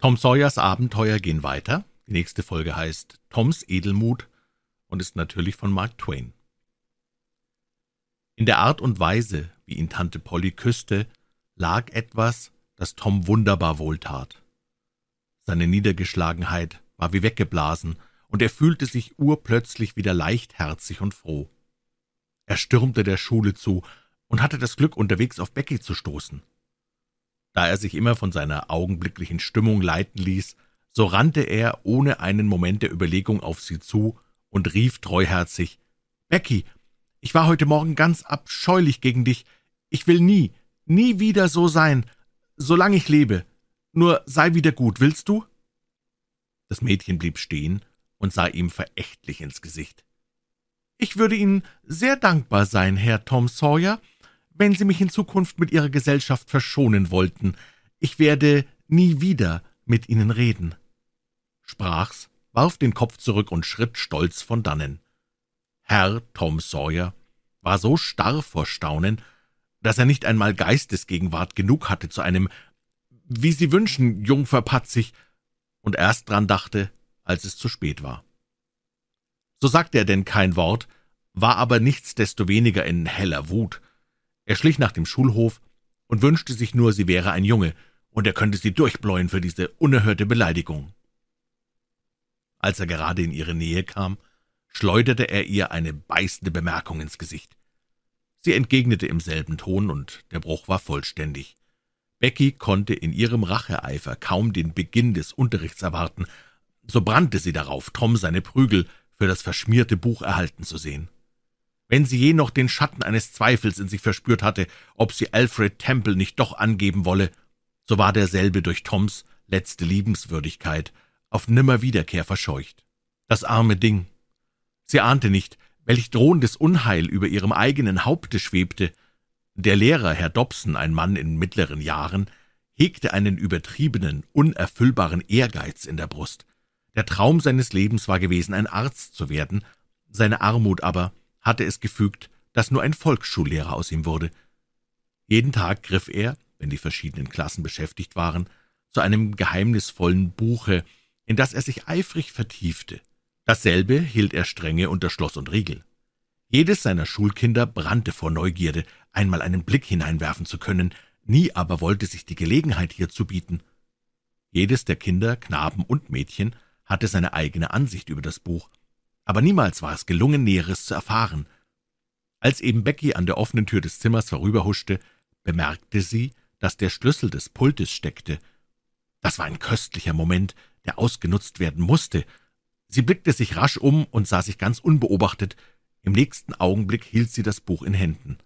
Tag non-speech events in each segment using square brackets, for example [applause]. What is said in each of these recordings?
Tom Sawyers Abenteuer gehen weiter. Die nächste Folge heißt Toms Edelmut und ist natürlich von Mark Twain. In der Art und Weise, wie ihn Tante Polly küsste, lag etwas, das Tom wunderbar wohltat. Seine Niedergeschlagenheit war wie weggeblasen, und er fühlte sich urplötzlich wieder leichtherzig und froh. Er stürmte der Schule zu und hatte das Glück, unterwegs auf Becky zu stoßen. Da er sich immer von seiner augenblicklichen Stimmung leiten ließ, so rannte er ohne einen Moment der Überlegung auf sie zu und rief treuherzig Becky, ich war heute Morgen ganz abscheulich gegen dich. Ich will nie, nie wieder so sein, solange ich lebe. Nur sei wieder gut, willst du? Das Mädchen blieb stehen und sah ihm verächtlich ins Gesicht. Ich würde Ihnen sehr dankbar sein, Herr Tom Sawyer, wenn Sie mich in Zukunft mit Ihrer Gesellschaft verschonen wollten. Ich werde nie wieder mit Ihnen reden. Sprach's, warf den Kopf zurück und schritt stolz von dannen. Herr Tom Sawyer war so starr vor Staunen, dass er nicht einmal Geistesgegenwart genug hatte zu einem »Wie Sie wünschen, Jungfer Patzig«, und erst dran dachte, als es zu spät war. So sagte er denn kein Wort, war aber nichtsdestoweniger in heller Wut. Er schlich nach dem Schulhof und wünschte sich nur, sie wäre ein Junge, und er könnte sie durchbläuen für diese unerhörte Beleidigung. Als er gerade in ihre Nähe kam, schleuderte er ihr eine beißende Bemerkung ins Gesicht. Sie entgegnete im selben Ton, und der Bruch war vollständig. Becky konnte in ihrem Racheeifer kaum den Beginn des Unterrichts erwarten, so brannte sie darauf, Tom seine Prügel für das verschmierte Buch erhalten zu sehen. Wenn sie je noch den Schatten eines Zweifels in sich verspürt hatte, ob sie Alfred Temple nicht doch angeben wolle, so war derselbe durch Toms letzte Liebenswürdigkeit auf Nimmerwiederkehr verscheucht. Das arme Ding. Sie ahnte nicht, welch drohendes Unheil über ihrem eigenen Haupte schwebte, der Lehrer, Herr Dobson, ein Mann in mittleren Jahren, hegte einen übertriebenen, unerfüllbaren Ehrgeiz in der Brust. Der Traum seines Lebens war gewesen, ein Arzt zu werden, seine Armut aber hatte es gefügt, dass nur ein Volksschullehrer aus ihm wurde. Jeden Tag griff er, wenn die verschiedenen Klassen beschäftigt waren, zu einem geheimnisvollen Buche, in das er sich eifrig vertiefte. Dasselbe hielt er strenge unter Schloss und Riegel. Jedes seiner Schulkinder brannte vor Neugierde, einmal einen Blick hineinwerfen zu können, nie aber wollte sich die Gelegenheit hierzu bieten. Jedes der Kinder, Knaben und Mädchen, hatte seine eigene Ansicht über das Buch, aber niemals war es gelungen, Näheres zu erfahren. Als eben Becky an der offenen Tür des Zimmers vorüberhuschte, bemerkte sie, dass der Schlüssel des Pultes steckte. Das war ein köstlicher Moment, der ausgenutzt werden musste. Sie blickte sich rasch um und sah sich ganz unbeobachtet, im nächsten Augenblick hielt sie das Buch in Händen.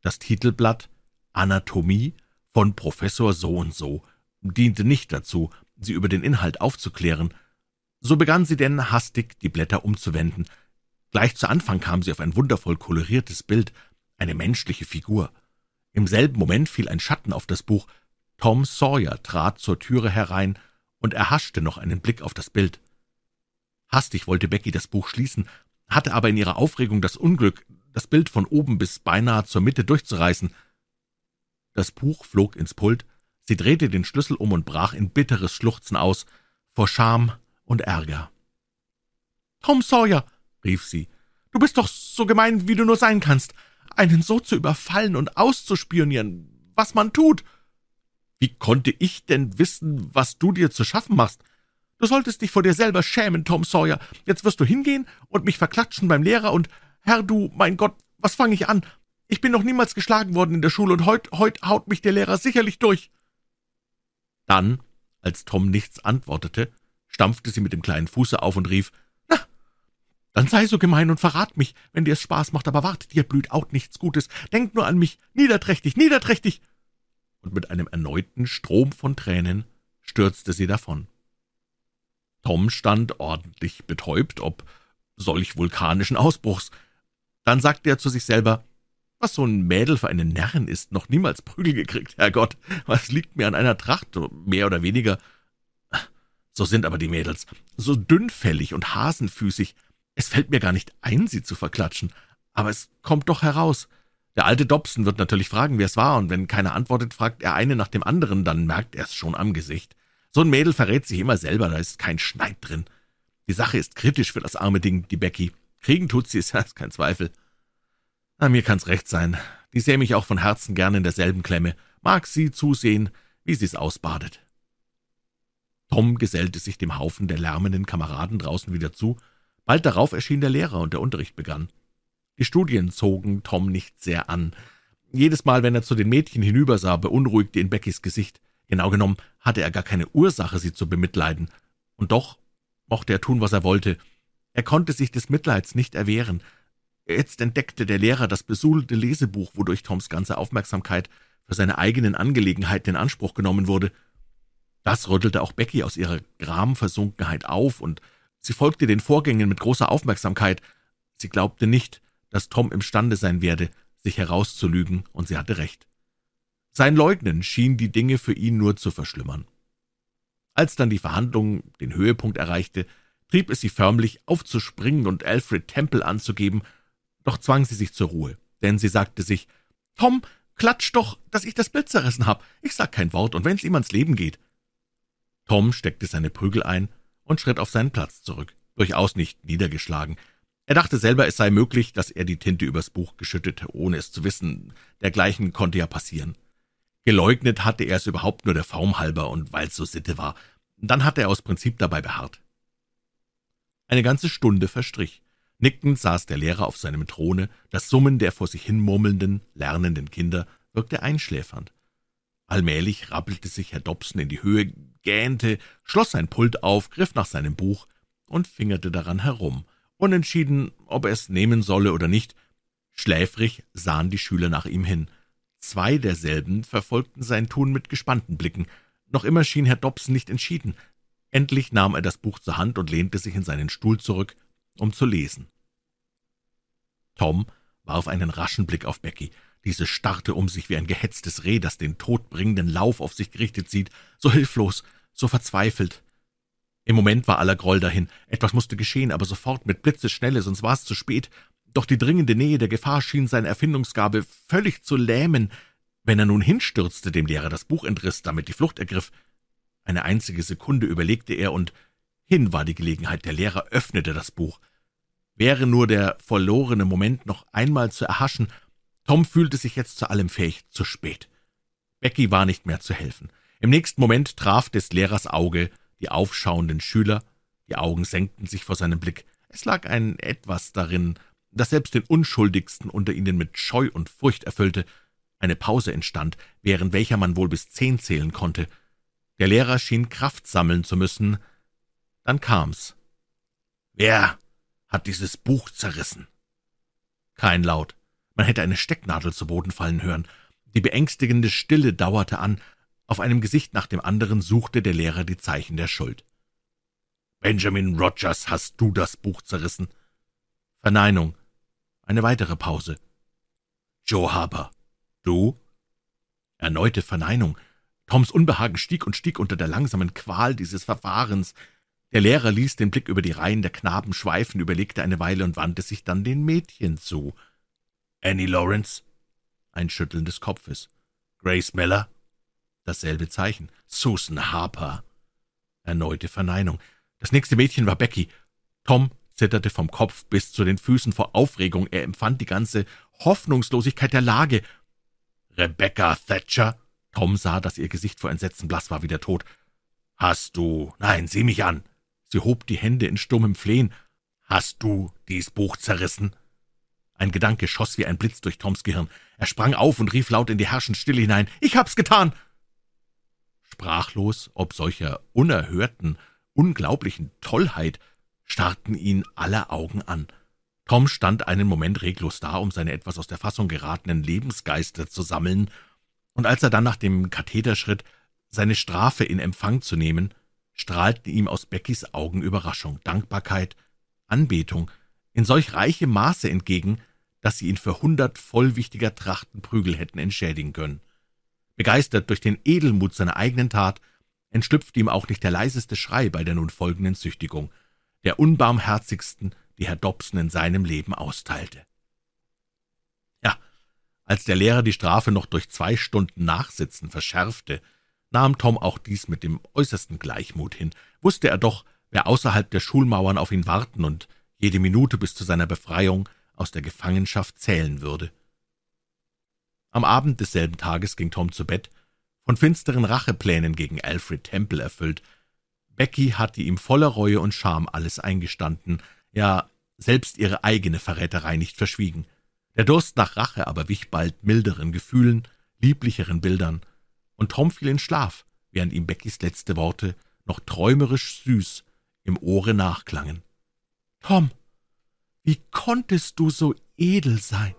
Das Titelblatt Anatomie von Professor so und so diente nicht dazu, sie über den Inhalt aufzuklären. So begann sie denn hastig, die Blätter umzuwenden. Gleich zu Anfang kam sie auf ein wundervoll koloriertes Bild, eine menschliche Figur. Im selben Moment fiel ein Schatten auf das Buch. Tom Sawyer trat zur Türe herein und erhaschte noch einen Blick auf das Bild. Hastig wollte Becky das Buch schließen, hatte aber in ihrer Aufregung das Unglück, das Bild von oben bis beinahe zur Mitte durchzureißen. Das Buch flog ins Pult, sie drehte den Schlüssel um und brach in bitteres Schluchzen aus, vor Scham und Ärger. »Tom Sawyer«, rief sie, »du bist doch so gemein, wie du nur sein kannst, einen so zu überfallen und auszuspionieren, was man tut. Wie konnte ich denn wissen, was du dir zu schaffen machst? Du solltest dich vor dir selber schämen, Tom Sawyer. Jetzt wirst du hingehen und mich verklatschen beim Lehrer und, Herr du, mein Gott, was fange ich an? Ich bin noch niemals geschlagen worden in der Schule und heut, heut haut mich der Lehrer sicherlich durch. Dann, als Tom nichts antwortete, stampfte sie mit dem kleinen Fuße auf und rief, »Na, dann sei so gemein und verrat mich, wenn dir es Spaß macht, aber wart, dir blüht auch nichts Gutes. Denk nur an mich, niederträchtig, niederträchtig!« Und mit einem erneuten Strom von Tränen stürzte sie davon. Tom stand ordentlich betäubt, ob solch vulkanischen Ausbruchs. Dann sagte er zu sich selber, was so ein Mädel für einen Närrin ist, noch niemals Prügel gekriegt, Herrgott, was liegt mir an einer Tracht, mehr oder weniger. So sind aber die Mädels, so dünnfällig und hasenfüßig. Es fällt mir gar nicht ein, sie zu verklatschen, aber es kommt doch heraus. Der alte Dobson wird natürlich fragen, wer es war, und wenn keiner antwortet, fragt er eine nach dem anderen, dann merkt er es schon am Gesicht. So ein Mädel verrät sich immer selber, da ist kein Schneid drin. Die Sache ist kritisch für das arme Ding, die Becky. Kriegen tut sie es, [laughs] ist kein Zweifel. Na, mir kann's recht sein. Die sähe mich auch von Herzen gern in derselben Klemme. Mag sie zusehen, wie sie's ausbadet. Tom gesellte sich dem Haufen der lärmenden Kameraden draußen wieder zu. Bald darauf erschien der Lehrer und der Unterricht begann. Die Studien zogen Tom nicht sehr an. Jedes Mal, wenn er zu den Mädchen hinübersah, beunruhigte ihn Beckys Gesicht. Genau genommen hatte er gar keine Ursache, sie zu bemitleiden. Und doch mochte er tun, was er wollte. Er konnte sich des Mitleids nicht erwehren. Jetzt entdeckte der Lehrer das besudelte Lesebuch, wodurch Toms ganze Aufmerksamkeit für seine eigenen Angelegenheiten in Anspruch genommen wurde. Das rüttelte auch Becky aus ihrer Gramversunkenheit auf, und sie folgte den Vorgängen mit großer Aufmerksamkeit. Sie glaubte nicht, dass Tom imstande sein werde, sich herauszulügen, und sie hatte recht. Sein Leugnen schien die Dinge für ihn nur zu verschlimmern. Als dann die Verhandlung den Höhepunkt erreichte, trieb es sie förmlich aufzuspringen und Alfred Temple anzugeben, doch zwang sie sich zur Ruhe, denn sie sagte sich, »Tom, klatsch doch, dass ich das Bild zerrissen hab. Ich sag kein Wort, und wenn's ihm ans Leben geht.« Tom steckte seine Prügel ein und schritt auf seinen Platz zurück, durchaus nicht niedergeschlagen. Er dachte selber, es sei möglich, dass er die Tinte übers Buch geschüttet, ohne es zu wissen. Dergleichen konnte ja passieren. Geleugnet hatte er es überhaupt nur der Form halber und weil's so Sitte war. Dann hatte er aus Prinzip dabei beharrt. Eine ganze Stunde verstrich. Nickend saß der Lehrer auf seinem Throne, das Summen der vor sich hin murmelnden, lernenden Kinder wirkte einschläfernd. Allmählich rappelte sich Herr Dobson in die Höhe, gähnte, schloss sein Pult auf, griff nach seinem Buch und fingerte daran herum, unentschieden, ob er es nehmen solle oder nicht. Schläfrig sahen die Schüler nach ihm hin. Zwei derselben verfolgten sein Tun mit gespannten Blicken. Noch immer schien Herr Dobson nicht entschieden. Endlich nahm er das Buch zur Hand und lehnte sich in seinen Stuhl zurück, um zu lesen. Tom warf einen raschen Blick auf Becky. Diese starrte um sich wie ein gehetztes Reh, das den todbringenden Lauf auf sich gerichtet sieht, so hilflos, so verzweifelt. Im Moment war aller Groll dahin. Etwas musste geschehen, aber sofort mit Blitzesschnelle, sonst war es zu spät. Doch die dringende Nähe der Gefahr schien seine Erfindungsgabe völlig zu lähmen. Wenn er nun hinstürzte, dem Lehrer das Buch entriss, damit die Flucht ergriff. Eine einzige Sekunde überlegte er, und hin war die Gelegenheit. Der Lehrer öffnete das Buch. Wäre nur der verlorene Moment noch einmal zu erhaschen, Tom fühlte sich jetzt zu allem fähig, zu spät. Becky war nicht mehr zu helfen. Im nächsten Moment traf des Lehrers Auge die aufschauenden Schüler, die Augen senkten sich vor seinem Blick. Es lag ein Etwas darin, das selbst den Unschuldigsten unter ihnen mit Scheu und Furcht erfüllte. Eine Pause entstand, während welcher man wohl bis zehn zählen konnte. Der Lehrer schien Kraft sammeln zu müssen. Dann kam's. »Wer hat dieses Buch zerrissen?« Kein Laut. Man hätte eine Stecknadel zu Boden fallen hören. Die beängstigende Stille dauerte an. Auf einem Gesicht nach dem anderen suchte der Lehrer die Zeichen der Schuld. »Benjamin Rogers, hast du das Buch zerrissen?« Verneinung. Eine weitere Pause. »Joe Harper, du?« Erneute Verneinung. Toms Unbehagen stieg und stieg unter der langsamen Qual dieses Verfahrens. Der Lehrer ließ den Blick über die Reihen der Knaben schweifen, überlegte eine Weile und wandte sich dann den Mädchen zu. »Annie Lawrence?« Ein Schütteln des Kopfes. »Grace Miller?« Dasselbe Zeichen. »Susan Harper?« Erneute Verneinung. Das nächste Mädchen war Becky. Tom zitterte vom Kopf bis zu den Füßen vor Aufregung. Er empfand die ganze Hoffnungslosigkeit der Lage. »Rebecca Thatcher?« Tom sah, dass ihr Gesicht vor Entsetzen blass war wie der Tod. »Hast du... Nein, sieh mich an!« Sie hob die Hände in stummem Flehen. »Hast du dies Buch zerrissen?« Ein Gedanke schoss wie ein Blitz durch Toms Gehirn. Er sprang auf und rief laut in die herrschende Stille hinein. »Ich hab's getan!« Sprachlos, ob solcher unerhörten, unglaublichen Tollheit, starrten ihn alle Augen an. Tom stand einen Moment reglos da, um seine etwas aus der Fassung geratenen Lebensgeister zu sammeln, und als er dann nach dem Katheter schritt, seine Strafe in Empfang zu nehmen, strahlten ihm aus Beckys Augen Überraschung, Dankbarkeit, Anbetung in solch reichem Maße entgegen, dass sie ihn für hundert vollwichtiger Trachten Prügel hätten entschädigen können. Begeistert durch den Edelmut seiner eigenen Tat, entschlüpfte ihm auch nicht der leiseste Schrei bei der nun folgenden Züchtigung der unbarmherzigsten, die Herr Dobson in seinem Leben austeilte. Ja, als der Lehrer die Strafe noch durch zwei Stunden Nachsitzen verschärfte, nahm Tom auch dies mit dem äußersten Gleichmut hin. Wusste er doch, wer außerhalb der Schulmauern auf ihn warten und jede Minute bis zu seiner Befreiung aus der Gefangenschaft zählen würde. Am Abend desselben Tages ging Tom zu Bett, von finsteren Racheplänen gegen Alfred Temple erfüllt. Becky hatte ihm voller Reue und Scham alles eingestanden, ja, selbst ihre eigene Verräterei nicht verschwiegen. Der Durst nach Rache aber wich bald milderen Gefühlen, lieblicheren Bildern, und Tom fiel in Schlaf, während ihm Beckys letzte Worte noch träumerisch süß im Ohre nachklangen. Tom, wie konntest du so edel sein?